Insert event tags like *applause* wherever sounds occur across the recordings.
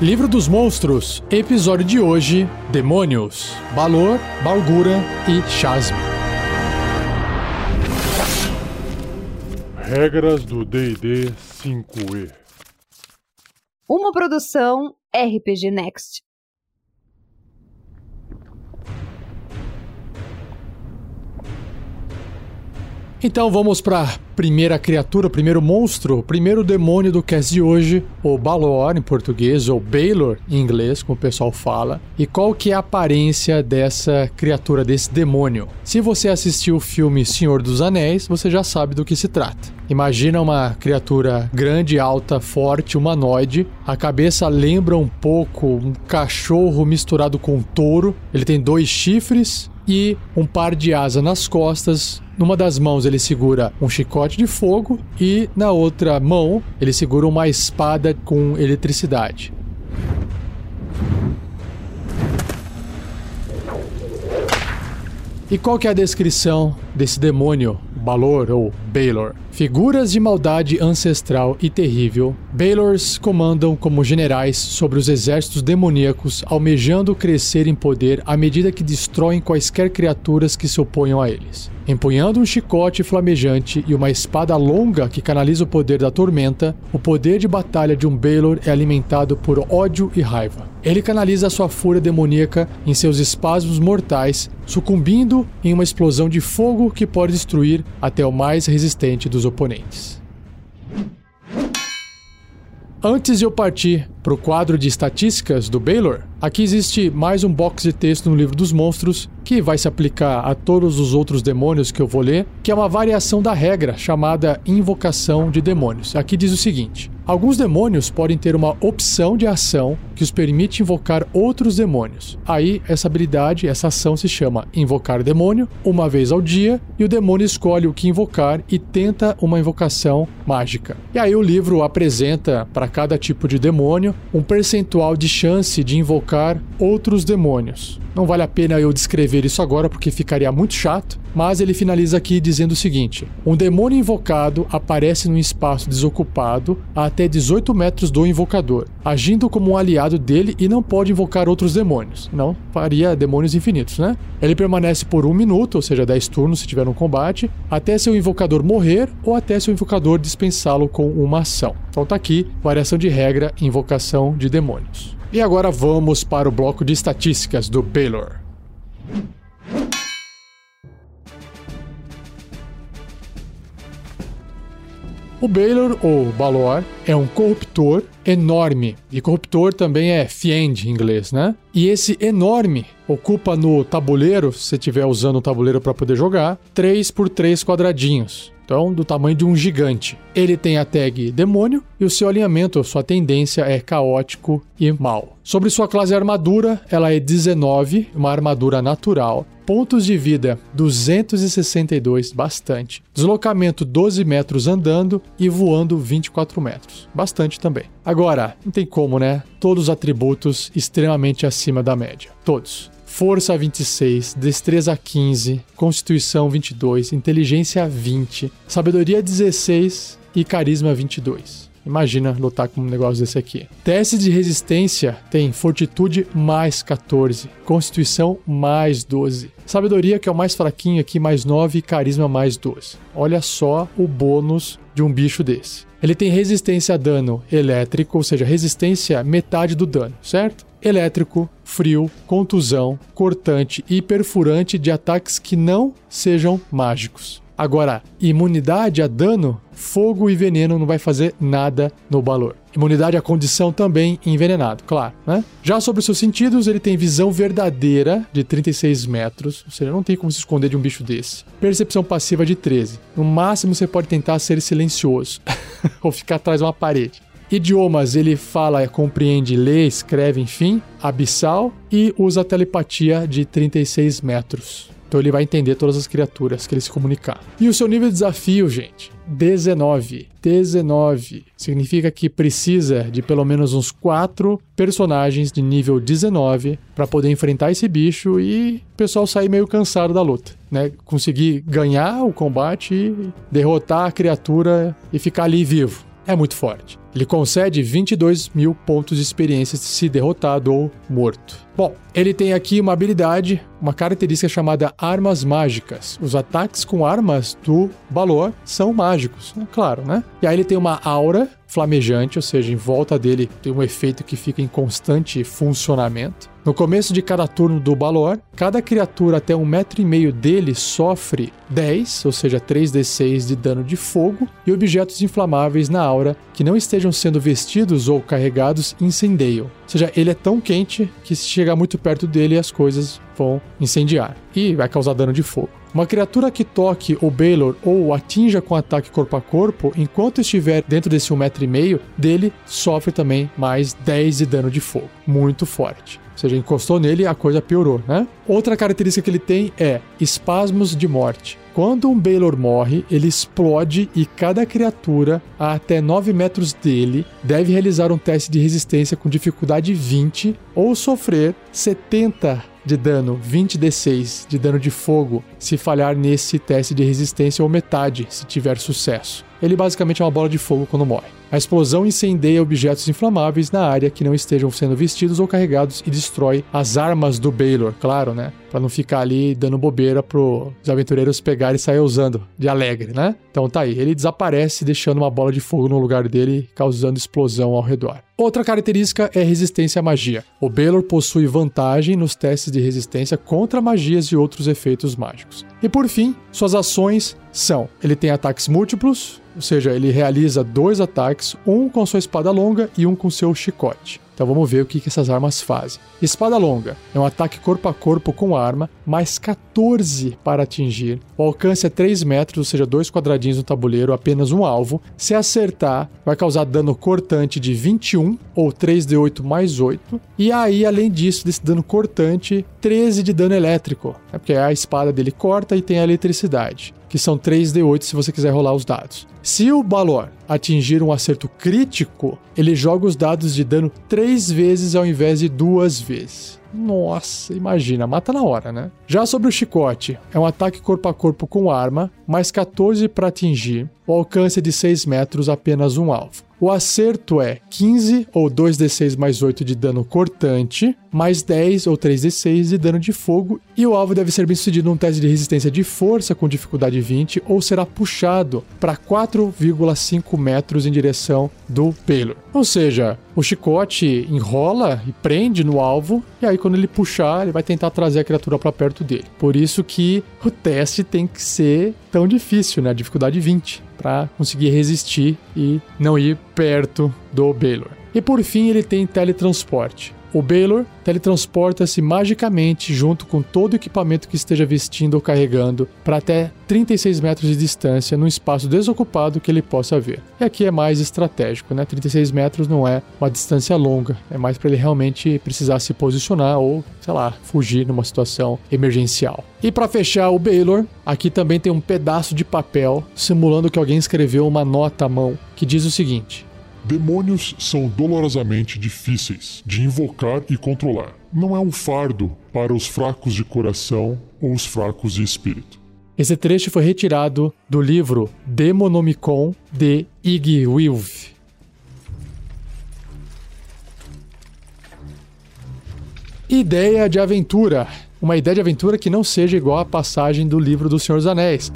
Livro dos Monstros, episódio de hoje: Demônios, Balor, Balgura e Shasme. Regras do D&D 5e. Uma produção RPG Next. Então vamos para primeira criatura, primeiro monstro, primeiro demônio do cast de hoje, o Balor em português, ou Baylor em inglês, como o pessoal fala. E qual que é a aparência dessa criatura, desse demônio? Se você assistiu o filme Senhor dos Anéis, você já sabe do que se trata. Imagina uma criatura grande, alta, forte, humanoide. A cabeça lembra um pouco um cachorro misturado com um touro. Ele tem dois chifres e um par de asa nas costas. Numa das mãos ele segura um chicote de fogo e na outra mão ele segura uma espada com eletricidade. E qual que é a descrição desse demônio, Balor ou Baylor? Figuras de maldade ancestral e terrível, Baylors comandam como generais sobre os exércitos demoníacos, almejando crescer em poder à medida que destroem quaisquer criaturas que se oponham a eles. Empunhando um chicote flamejante e uma espada longa que canaliza o poder da tormenta, o poder de batalha de um Baylor é alimentado por ódio e raiva. Ele canaliza sua fúria demoníaca em seus espasmos mortais, sucumbindo em uma explosão de fogo que pode destruir até o mais resistente dos oponentes. Antes de eu partir para o quadro de estatísticas do Baylor, aqui existe mais um box de texto no livro dos monstros que vai se aplicar a todos os outros demônios que eu vou ler, que é uma variação da regra chamada invocação de demônios. Aqui diz o seguinte: Alguns demônios podem ter uma opção de ação que os permite invocar outros demônios. Aí, essa habilidade, essa ação se chama Invocar Demônio, uma vez ao dia, e o demônio escolhe o que invocar e tenta uma invocação mágica. E aí, o livro apresenta para cada tipo de demônio um percentual de chance de invocar outros demônios. Não vale a pena eu descrever isso agora porque ficaria muito chato, mas ele finaliza aqui dizendo o seguinte: um demônio invocado aparece num espaço desocupado a até 18 metros do invocador, agindo como um aliado dele e não pode invocar outros demônios. Não faria demônios infinitos, né? Ele permanece por um minuto, ou seja, 10 turnos se tiver um combate, até seu invocador morrer ou até seu invocador dispensá-lo com uma ação. Então tá aqui, variação de regra, invocação de demônios. E agora vamos para o bloco de estatísticas do Baylor. O Baylor, ou Balor, é um corruptor enorme. E corruptor também é fiend em inglês, né? E esse enorme ocupa no tabuleiro, se você estiver usando o tabuleiro para poder jogar, 3 por 3 quadradinhos. Então, do tamanho de um gigante. Ele tem a tag demônio e o seu alinhamento, sua tendência é caótico e mal. Sobre sua classe armadura, ela é 19, uma armadura natural. Pontos de vida 262, bastante. Deslocamento 12 metros andando e voando 24 metros, bastante também. Agora, não tem como, né? Todos os atributos extremamente acima da média. Todos. Força 26, Destreza 15, Constituição 22, Inteligência 20, Sabedoria 16 e Carisma 22. Imagina lutar com um negócio desse aqui. Teste de resistência tem Fortitude mais 14, Constituição mais 12. Sabedoria, que é o mais fraquinho aqui, mais 9 e Carisma mais 12. Olha só o bônus de um bicho desse. Ele tem resistência a dano elétrico, ou seja, resistência metade do dano, certo? Elétrico, frio, contusão, cortante e perfurante de ataques que não sejam mágicos. Agora, imunidade a dano, fogo e veneno não vai fazer nada no valor. Imunidade à condição também envenenado, claro, né? Já sobre os seus sentidos, ele tem visão verdadeira de 36 metros, ou seja, não tem como se esconder de um bicho desse. Percepção passiva de 13. No máximo você pode tentar ser silencioso *laughs* ou ficar atrás de uma parede. Idiomas, ele fala, compreende, lê, escreve, enfim, abissal e usa telepatia de 36 metros. Então ele vai entender todas as criaturas que ele se comunicar. E o seu nível de desafio, gente, 19. 19 significa que precisa de pelo menos uns 4 personagens de nível 19 para poder enfrentar esse bicho e o pessoal sair meio cansado da luta, né? Conseguir ganhar o combate, derrotar a criatura e ficar ali vivo. É muito forte. Ele concede 22 mil pontos de experiência se derrotado ou morto. Bom, ele tem aqui uma habilidade, uma característica chamada armas mágicas. Os ataques com armas do Balor são mágicos, é claro, né? E aí ele tem uma aura flamejante, ou seja, em volta dele tem um efeito que fica em constante funcionamento. No começo de cada turno do Balor, cada criatura até um metro e meio dele sofre 10, ou seja, 3d6 de dano de fogo, e objetos inflamáveis na aura que não estejam sendo vestidos ou carregados incendeiam. Ou seja, ele é tão quente que se chegar muito perto dele as coisas vão incendiar e vai causar dano de fogo. Uma criatura que toque o Baylor ou atinja com ataque corpo a corpo, enquanto estiver dentro desse 1,5 metro e meio dele, sofre também mais 10 de dano de fogo. Muito forte. Ou seja, encostou nele, a coisa piorou, né? Outra característica que ele tem é espasmos de morte. Quando um Baylor morre, ele explode e cada criatura a até 9 metros dele deve realizar um teste de resistência com dificuldade 20 ou sofrer 70 de dano, 20d6 de dano de fogo se falhar nesse teste de resistência ou metade se tiver sucesso. Ele basicamente é uma bola de fogo quando morre. A explosão incendeia objetos inflamáveis na área que não estejam sendo vestidos ou carregados e destrói as armas do Baylor, claro, né? Pra não ficar ali dando bobeira pros aventureiros pegarem e sair usando de alegre, né? Então tá aí, ele desaparece deixando uma bola de fogo no lugar dele, causando explosão ao redor. Outra característica é resistência à magia. O Baylor possui vantagem nos testes de resistência contra magias e outros efeitos mágicos. E por fim, suas ações são: ele tem ataques múltiplos, ou seja, ele realiza dois ataques, um com sua espada longa e um com seu chicote. Então vamos ver o que, que essas armas fazem. Espada longa é um ataque corpo a corpo com arma, mais 14 para atingir. O alcance é 3 metros, ou seja, dois quadradinhos no tabuleiro, apenas um alvo. Se acertar, vai causar dano cortante de 21 ou 3d8 mais 8. E aí, além disso, desse dano cortante, 13 de dano elétrico. É porque a espada dele corta e tem a eletricidade que são 3d8 se você quiser rolar os dados. Se o Balor atingir um acerto crítico, ele joga os dados de dano três vezes ao invés de duas vezes. Nossa, imagina, mata na hora, né? Já sobre o chicote, é um ataque corpo a corpo com arma, mais 14 para atingir, o alcance é de 6 metros, apenas um alvo. O acerto é 15 ou 2d6 mais 8 de dano cortante, mais 10 ou 3d6 de dano de fogo, e o alvo deve ser bem sucedido num teste de resistência de força com dificuldade 20 ou será puxado para 4,5 metros em direção do Baylor. Ou seja, o chicote enrola e prende no alvo, e aí quando ele puxar, ele vai tentar trazer a criatura para perto dele. Por isso que o teste tem que ser tão difícil, né? Dificuldade 20 para conseguir resistir e não ir perto do Baylor. E por fim, ele tem teletransporte. O Baylor teletransporta-se magicamente junto com todo o equipamento que esteja vestindo ou carregando para até 36 metros de distância num espaço desocupado que ele possa ver. E aqui é mais estratégico, né? 36 metros não é uma distância longa, é mais para ele realmente precisar se posicionar ou, sei lá, fugir numa situação emergencial. E para fechar o Baylor, aqui também tem um pedaço de papel simulando que alguém escreveu uma nota à mão que diz o seguinte: Demônios são dolorosamente difíceis de invocar e controlar. Não é um fardo para os fracos de coração ou os fracos de espírito. Esse trecho foi retirado do livro Demonomicon de Ig Wilf. Ideia de aventura. Uma ideia de aventura que não seja igual à passagem do livro do Senhor dos Anéis.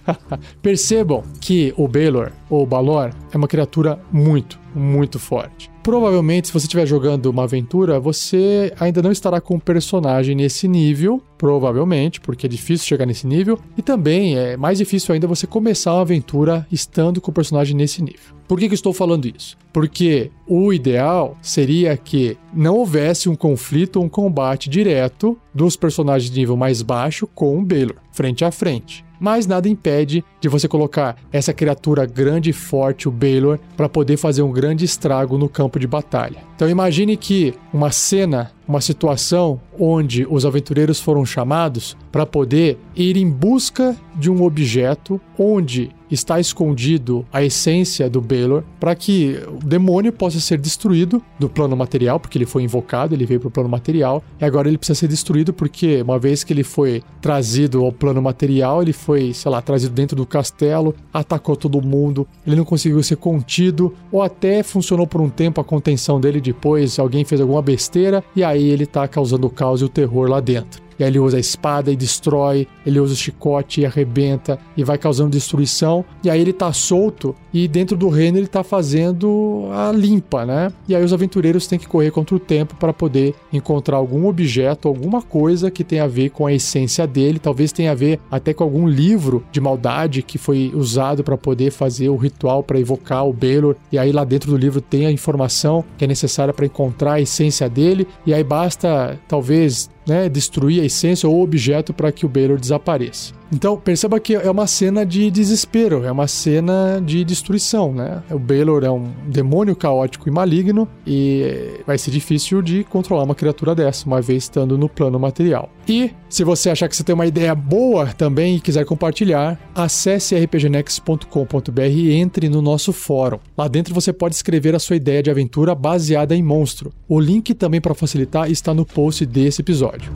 *laughs* Percebam que o Baelor, ou Balor, é uma criatura muito, muito forte. Provavelmente, se você estiver jogando uma aventura, você ainda não estará com um personagem nesse nível, provavelmente, porque é difícil chegar nesse nível, e também é mais difícil ainda você começar uma aventura estando com o personagem nesse nível. Por que, que estou falando isso? Porque o ideal seria que não houvesse um conflito ou um combate direto dos personagens de nível mais baixo com o Baylor, frente a frente mas nada impede de você colocar essa criatura grande e forte, o Baylor, para poder fazer um grande estrago no campo de batalha. Então imagine que uma cena, uma situação onde os aventureiros foram chamados para poder ir em busca de um objeto onde está escondido a essência do Baylor para que o demônio possa ser destruído do plano material, porque ele foi invocado, ele veio para o plano material, e agora ele precisa ser destruído porque uma vez que ele foi trazido ao plano material, ele foi, sei lá, trazido dentro do castelo, atacou todo mundo, ele não conseguiu ser contido, ou até funcionou por um tempo a contenção dele, depois alguém fez alguma besteira e aí ele tá causando o caos e o terror lá dentro. E aí ele usa a espada e destrói, ele usa o chicote e arrebenta e vai causando destruição. E aí ele tá solto e dentro do reino ele tá fazendo a limpa, né? E aí os aventureiros têm que correr contra o tempo para poder encontrar algum objeto, alguma coisa que tenha a ver com a essência dele, talvez tenha a ver até com algum livro de maldade que foi usado para poder fazer o ritual para evocar o Baylor. E aí lá dentro do livro tem a informação que é necessária para encontrar a essência dele. E aí basta talvez né, destruir a essência ou objeto para que o Baylor desapareça. Então, perceba que é uma cena de desespero, é uma cena de destruição, né? O Baylor é um demônio caótico e maligno e vai ser difícil de controlar uma criatura dessa, uma vez estando no plano material. E se você achar que você tem uma ideia boa também e quiser compartilhar, acesse rpgnext.com.br e entre no nosso fórum. Lá dentro você pode escrever a sua ideia de aventura baseada em monstro. O link também para facilitar está no post desse episódio.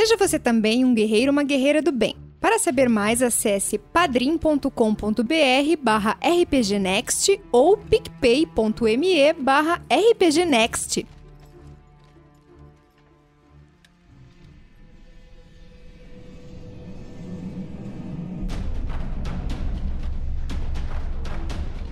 Seja você também um guerreiro ou uma guerreira do bem. Para saber mais, acesse padrim.com.br barra rpgnext ou picpay.me barra rpgnext.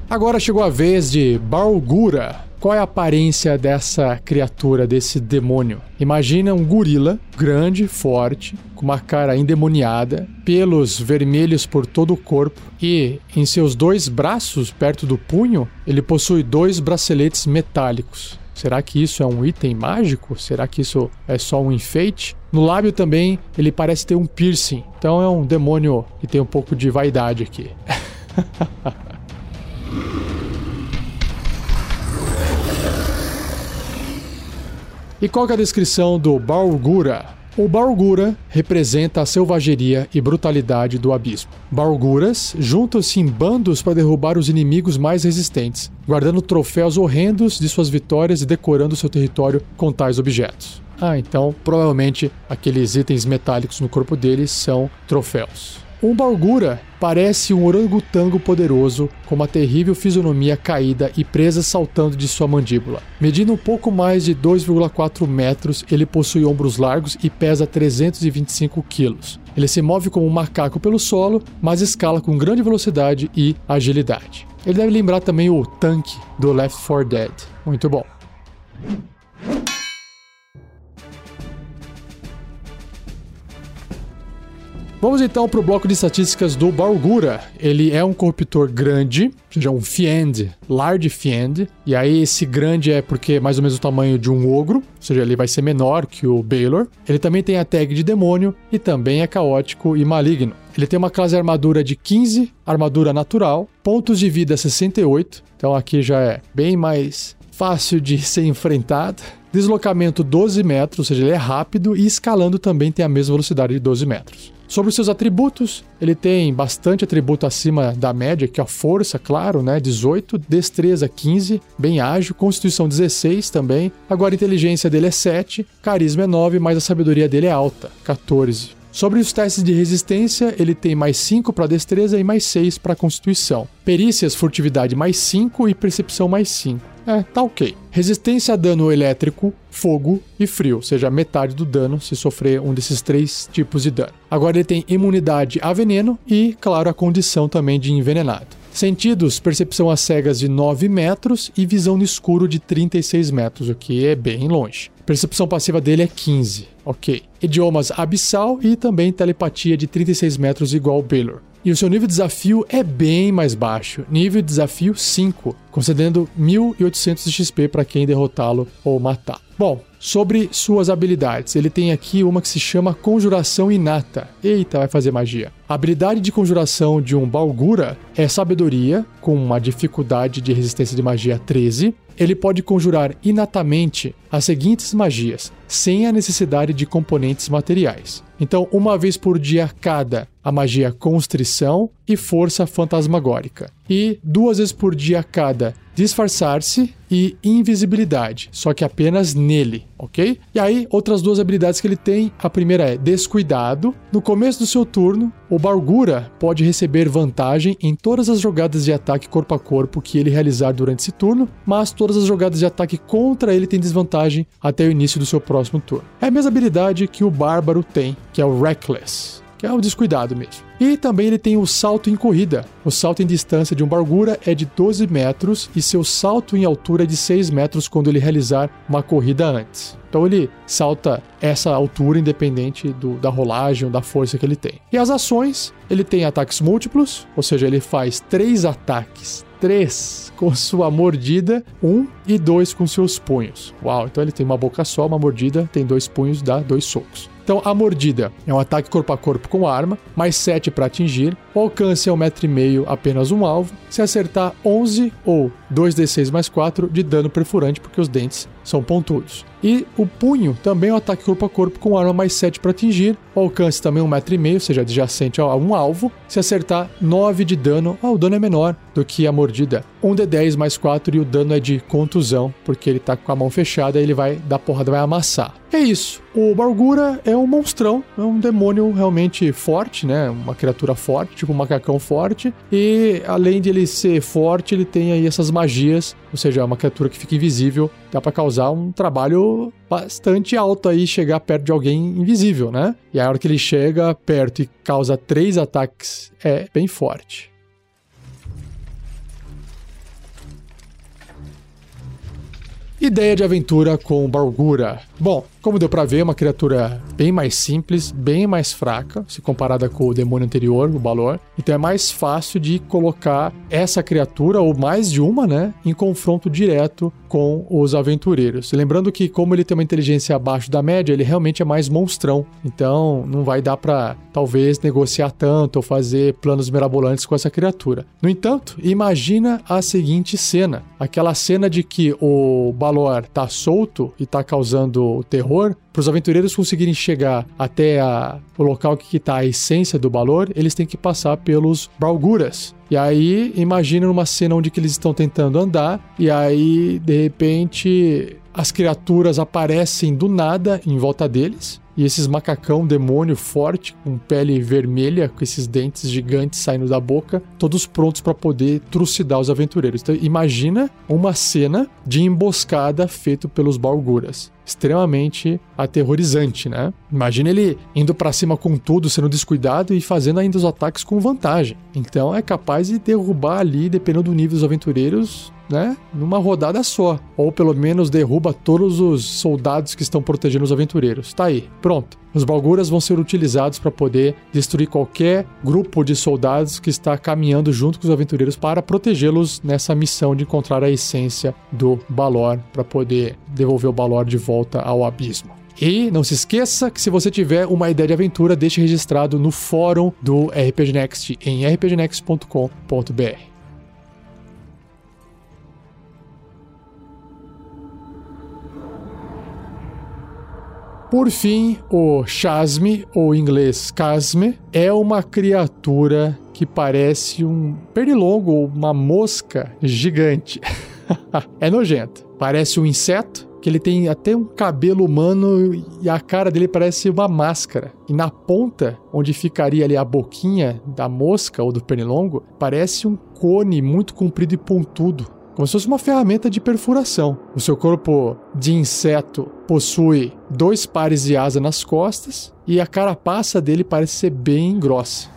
Agora chegou a vez de Balgura. Qual é a aparência dessa criatura, desse demônio? Imagina um gorila grande, forte, com uma cara endemoniada, pelos vermelhos por todo o corpo e em seus dois braços, perto do punho, ele possui dois braceletes metálicos. Será que isso é um item mágico? Será que isso é só um enfeite? No lábio também ele parece ter um piercing. Então é um demônio que tem um pouco de vaidade aqui. *laughs* E qual é a descrição do Bargura? O Bargura representa a selvageria e brutalidade do abismo. Barguras juntam-se em bandos para derrubar os inimigos mais resistentes, guardando troféus horrendos de suas vitórias e decorando seu território com tais objetos. Ah, então provavelmente aqueles itens metálicos no corpo deles são troféus. Um Bargura parece um orangotango poderoso, com uma terrível fisionomia caída e presa saltando de sua mandíbula. Medindo um pouco mais de 2,4 metros, ele possui ombros largos e pesa 325 quilos. Ele se move como um macaco pelo solo, mas escala com grande velocidade e agilidade. Ele deve lembrar também o tanque do Left 4 Dead. Muito bom. Vamos então para o bloco de estatísticas do Bargura. Ele é um corruptor grande, ou seja, um Fiend, Large Fiend. E aí esse grande é porque é mais ou menos o tamanho de um ogro, ou seja, ele vai ser menor que o Baylor. Ele também tem a tag de demônio e também é caótico e maligno. Ele tem uma classe armadura de 15, armadura natural, pontos de vida 68. Então aqui já é bem mais fácil de ser enfrentado. Deslocamento 12 metros, ou seja, ele é rápido e escalando também tem a mesma velocidade de 12 metros. Sobre os seus atributos, ele tem bastante atributo acima da média, que é a força, claro, né? 18, destreza 15, bem ágil, constituição 16 também. Agora a inteligência dele é 7, carisma é 9, mas a sabedoria dele é alta, 14. Sobre os testes de resistência, ele tem mais 5 para destreza e mais 6 para constituição. Perícias, furtividade mais 5 e percepção mais 5. É, tá ok. Resistência a dano elétrico, fogo e frio, ou seja, metade do dano se sofrer um desses três tipos de dano. Agora ele tem imunidade a veneno e, claro, a condição também de envenenado. Sentidos, percepção às cegas de 9 metros e visão no escuro de 36 metros, o que é bem longe. Percepção passiva dele é 15, ok. Idiomas abissal e também telepatia de 36 metros igual Baylor. E o seu nível de desafio é bem mais baixo, nível de desafio 5, concedendo 1800 XP para quem derrotá-lo ou matá-lo. Bom, sobre suas habilidades, ele tem aqui uma que se chama Conjuração Inata. Eita, vai fazer magia. A habilidade de conjuração de um Balgura é sabedoria, com uma dificuldade de resistência de magia 13. Ele pode conjurar inatamente as seguintes magias, sem a necessidade de componentes materiais. Então, uma vez por dia cada, a magia Constrição e Força Fantasmagórica. E duas vezes por dia cada, disfarçar-se e invisibilidade, só que apenas nele, ok? E aí, outras duas habilidades que ele tem: a primeira é descuidado. No começo do seu turno, o Bargura pode receber vantagem em todas as jogadas de ataque corpo a corpo que ele realizar durante esse turno, mas todas as jogadas de ataque contra ele têm desvantagem até o início do seu próximo turno. É a mesma habilidade que o Bárbaro tem, que é o Reckless que é o descuidado mesmo. E também ele tem o salto em corrida. O salto em distância de um Bargura é de 12 metros e seu salto em altura é de 6 metros quando ele realizar uma corrida antes. Então ele salta essa altura independente do, da rolagem ou da força que ele tem. E as ações, ele tem ataques múltiplos, ou seja, ele faz três ataques, três com sua mordida, um e dois com seus punhos. Uau, então ele tem uma boca só, uma mordida, tem dois punhos, dá dois socos. Então, a mordida é um ataque corpo a corpo com arma, mais 7 para atingir. O alcance é um metro e meio, apenas um alvo. Se acertar 11 ou 2d6 mais 4 de dano perfurante, porque os dentes são pontudos. E o punho também é um ataque corpo a corpo com arma mais 7 para atingir. O alcance também é um metro e meio, ou seja, adjacente a um alvo. Se acertar 9 de dano, ah, o dano é menor do que a mordida. 1d10 mais 4 e o dano é de contusão, porque ele tá com a mão fechada e ele vai dar porrada, vai amassar. É isso. O Bargura é um monstrão, é um demônio realmente forte, né? Uma criatura forte, tipo um macacão forte. E além de ele ser forte, ele tem aí essas magias, ou seja, é uma criatura que fica invisível. Dá para causar um trabalho bastante alto aí, chegar perto de alguém invisível, né? E a hora que ele chega perto e causa três ataques, é bem forte. Ideia de aventura com Bargura. Bom, como deu para ver, é uma criatura bem mais simples, bem mais fraca, se comparada com o demônio anterior, o Balor. Então é mais fácil de colocar essa criatura, ou mais de uma, né, em confronto direto com os aventureiros. Lembrando que, como ele tem uma inteligência abaixo da média, ele realmente é mais monstrão. Então não vai dar para talvez negociar tanto ou fazer planos mirabolantes com essa criatura. No entanto, imagina a seguinte cena: aquela cena de que o Balor tá solto e tá causando terror, para os aventureiros conseguirem chegar até a, o local que está a essência do Balor, eles têm que passar pelos Balguras. E aí, imagina numa cena onde eles estão tentando andar, e aí, de repente, as criaturas aparecem do nada em volta deles e esses macacão demônio forte, com pele vermelha, com esses dentes gigantes saindo da boca, todos prontos para poder trucidar os aventureiros. Então, imagina uma cena de emboscada feito pelos Balguras extremamente aterrorizante, né? Imagina ele indo para cima com tudo, sendo descuidado e fazendo ainda os ataques com vantagem. Então é capaz de derrubar ali, dependendo do nível dos aventureiros, né, numa rodada só, ou pelo menos derruba todos os soldados que estão protegendo os aventureiros. Tá aí, pronto. Os Balguras vão ser utilizados para poder destruir qualquer grupo de soldados que está caminhando junto com os aventureiros para protegê-los nessa missão de encontrar a essência do Balor para poder devolver o Balor de volta ao abismo. E não se esqueça que se você tiver uma ideia de aventura, deixe registrado no fórum do RPG Next em rpgnext.com.br. Por fim, o Chasme, ou em inglês Casme, é uma criatura que parece um pernilongo ou uma mosca gigante. *laughs* é nojento. Parece um inseto, que ele tem até um cabelo humano e a cara dele parece uma máscara. E na ponta, onde ficaria ali a boquinha da mosca ou do pernilongo, parece um cone muito comprido e pontudo como se fosse uma ferramenta de perfuração. O seu corpo de inseto possui dois pares de asa nas costas e a carapaça dele parece ser bem grossa.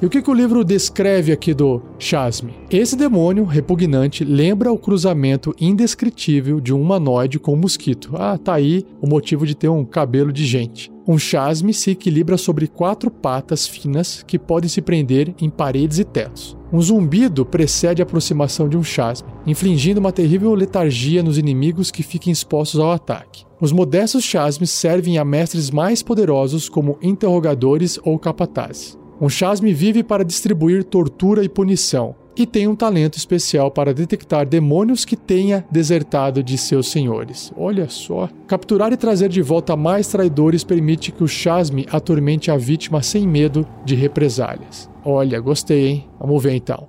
E o que, que o livro descreve aqui do Chasme? Esse demônio repugnante lembra o cruzamento indescritível de um humanoide com um mosquito. Ah, tá aí o motivo de ter um cabelo de gente. Um chasme se equilibra sobre quatro patas finas que podem se prender em paredes e tetos. Um zumbido precede a aproximação de um chasme, infligindo uma terrível letargia nos inimigos que fiquem expostos ao ataque. Os modestos chasmes servem a mestres mais poderosos como interrogadores ou capatazes. Um chasme vive para distribuir tortura e punição, e tem um talento especial para detectar demônios que tenha desertado de seus senhores. Olha só. Capturar e trazer de volta mais traidores permite que o chasme atormente a vítima sem medo de represálias. Olha, gostei, hein? Vamos ver então.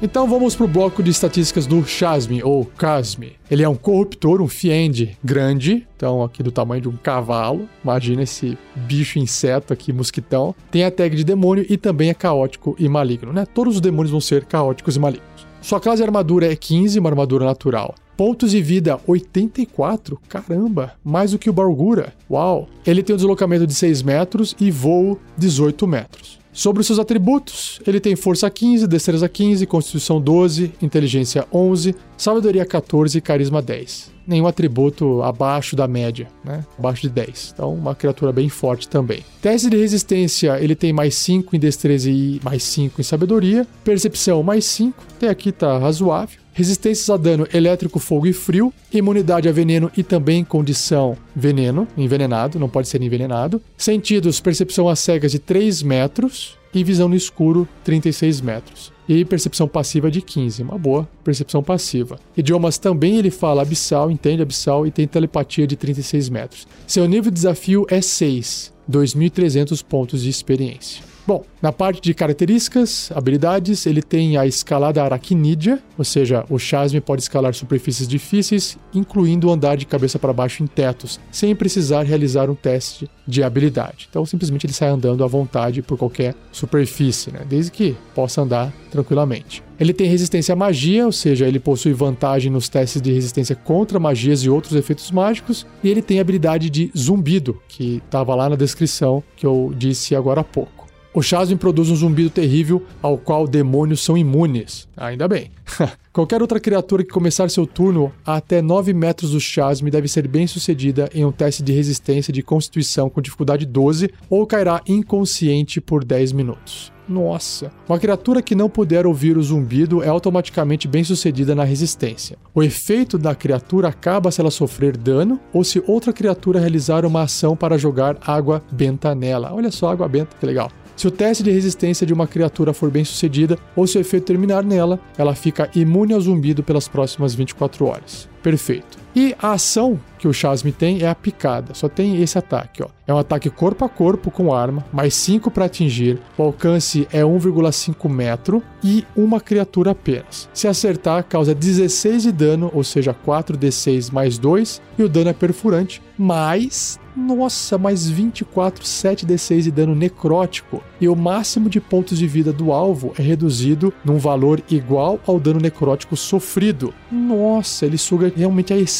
Então vamos para o bloco de estatísticas do Chasme, ou Casme. Ele é um corruptor, um fiend grande, então aqui do tamanho de um cavalo. Imagina esse bicho inseto aqui, mosquitão. Tem a tag de demônio e também é caótico e maligno, né? Todos os demônios vão ser caóticos e malignos. Sua classe de armadura é 15, uma armadura natural. Pontos de vida 84, caramba, mais do que o Bargura. Uau! Ele tem um deslocamento de 6 metros e voo 18 metros. Sobre os seus atributos, ele tem força 15, destreza 15, constituição 12, inteligência 11, sabedoria 14 e carisma 10. Nenhum atributo abaixo da média, né? Abaixo de 10. Então, uma criatura bem forte também. Teste de resistência, ele tem mais 5 em destreza e mais 5 em sabedoria. Percepção, mais 5. Até aqui tá razoável resistências a dano elétrico, fogo e frio, imunidade a veneno e também condição veneno, envenenado, não pode ser envenenado. Sentidos, percepção a cegas de 3 metros e visão no escuro 36 metros. E percepção passiva de 15, uma boa percepção passiva. Idiomas também ele fala abissal, entende abissal e tem telepatia de 36 metros. Seu nível de desafio é 6, 2.300 pontos de experiência. Bom, na parte de características, habilidades, ele tem a escalada aracnídea, ou seja, o Chasme pode escalar superfícies difíceis, incluindo andar de cabeça para baixo em tetos, sem precisar realizar um teste de habilidade. Então, simplesmente ele sai andando à vontade por qualquer superfície, né? desde que possa andar tranquilamente. Ele tem resistência à magia, ou seja, ele possui vantagem nos testes de resistência contra magias e outros efeitos mágicos, e ele tem a habilidade de zumbido, que estava lá na descrição que eu disse agora há pouco. O Chasm produz um zumbido terrível ao qual demônios são imunes. Ainda bem. *laughs* Qualquer outra criatura que começar seu turno a até 9 metros do Chasm deve ser bem sucedida em um teste de resistência de constituição com dificuldade 12 ou cairá inconsciente por 10 minutos. Nossa! Uma criatura que não puder ouvir o zumbido é automaticamente bem sucedida na resistência. O efeito da criatura acaba se ela sofrer dano ou se outra criatura realizar uma ação para jogar água benta nela. Olha só, água benta, que legal. Se o teste de resistência de uma criatura for bem sucedido ou se o efeito terminar nela, ela fica imune ao zumbido pelas próximas 24 horas. Perfeito. E a ação que o Chasme tem é a picada. Só tem esse ataque, ó. É um ataque corpo a corpo com arma, mais 5 para atingir. O alcance é 1,5 metro e uma criatura apenas. Se acertar, causa 16 de dano, ou seja, 4d6 mais 2, e o dano é perfurante, mais nossa, mais 24 7d6 de dano necrótico. E o máximo de pontos de vida do alvo é reduzido num valor igual ao dano necrótico sofrido. Nossa, ele suga realmente a essência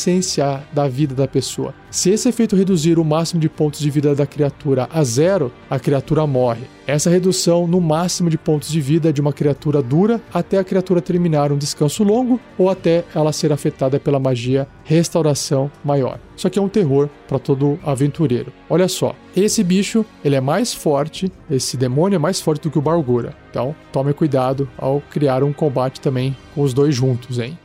da vida da pessoa. Se esse efeito reduzir o máximo de pontos de vida da criatura a zero, a criatura morre. Essa redução no máximo de pontos de vida de uma criatura dura até a criatura terminar um descanso longo ou até ela ser afetada pela magia restauração maior. Isso aqui é um terror para todo aventureiro. Olha só, esse bicho ele é mais forte, esse demônio é mais forte do que o Bargura. Então tome cuidado ao criar um combate também com os dois juntos, hein?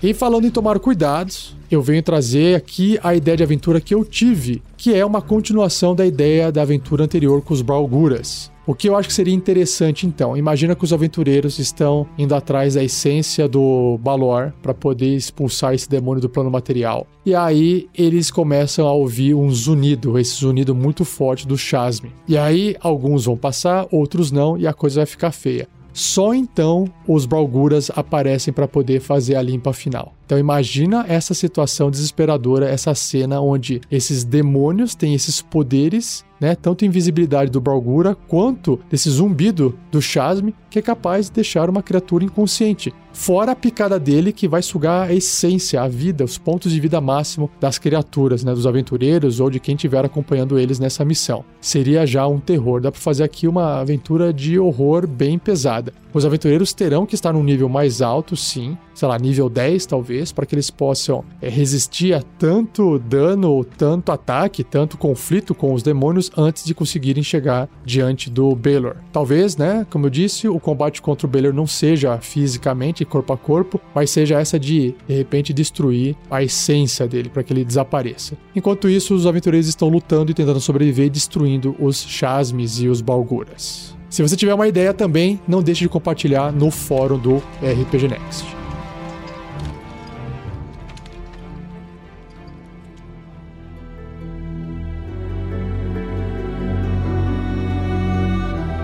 E falando em tomar cuidados, eu venho trazer aqui a ideia de aventura que eu tive, que é uma continuação da ideia da aventura anterior com os Balguras. O que eu acho que seria interessante então, imagina que os aventureiros estão indo atrás da essência do Balor para poder expulsar esse demônio do plano material. E aí eles começam a ouvir um zunido, esse zunido muito forte do Chasme. E aí alguns vão passar, outros não, e a coisa vai ficar feia. Só então os Balguras aparecem para poder fazer a limpa final. Então imagina essa situação desesperadora, essa cena onde esses demônios têm esses poderes né? Tanto invisibilidade do Balgura quanto desse zumbido do Chasme que é capaz de deixar uma criatura inconsciente. Fora a picada dele que vai sugar a essência, a vida, os pontos de vida máximo das criaturas, né? Dos aventureiros ou de quem estiver acompanhando eles nessa missão. Seria já um terror. Dá para fazer aqui uma aventura de horror bem pesada. Os aventureiros terão que estar num nível mais alto, sim, sei lá, nível 10 talvez, para que eles possam é, resistir a tanto dano, tanto ataque, tanto conflito com os demônios antes de conseguirem chegar diante do Baylor. Talvez, né, como eu disse, o combate contra o Baylor não seja fisicamente, corpo a corpo, mas seja essa de, de repente, destruir a essência dele, para que ele desapareça. Enquanto isso, os aventureiros estão lutando e tentando sobreviver destruindo os Chasmes e os Balguras. Se você tiver uma ideia também, não deixe de compartilhar no fórum do RPG Next.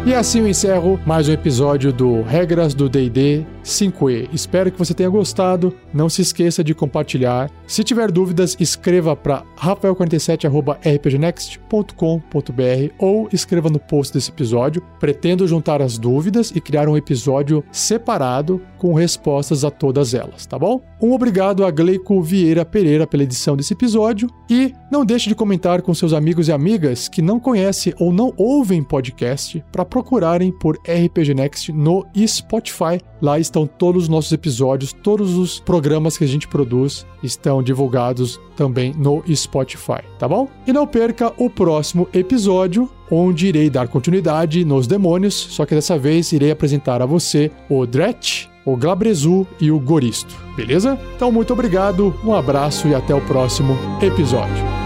E assim eu encerro mais um episódio do Regras do D&D 5E. Espero que você tenha gostado. Não se esqueça de compartilhar. Se tiver dúvidas, escreva para rafael47@rpgnext.com.br ou escreva no post desse episódio. Pretendo juntar as dúvidas e criar um episódio separado com respostas a todas elas, tá bom? Um obrigado a Gleico Vieira Pereira pela edição desse episódio e não deixe de comentar com seus amigos e amigas que não conhecem ou não ouvem podcast para procurarem por RPG Next no Spotify. Lá estão todos os nossos episódios, todos os programas que a gente produz estão divulgados também no Spotify, tá bom? E não perca o próximo episódio, onde irei dar continuidade nos demônios, só que dessa vez irei apresentar a você o Dretch, o Glabrezu e o Goristo, beleza? Então muito obrigado, um abraço e até o próximo episódio.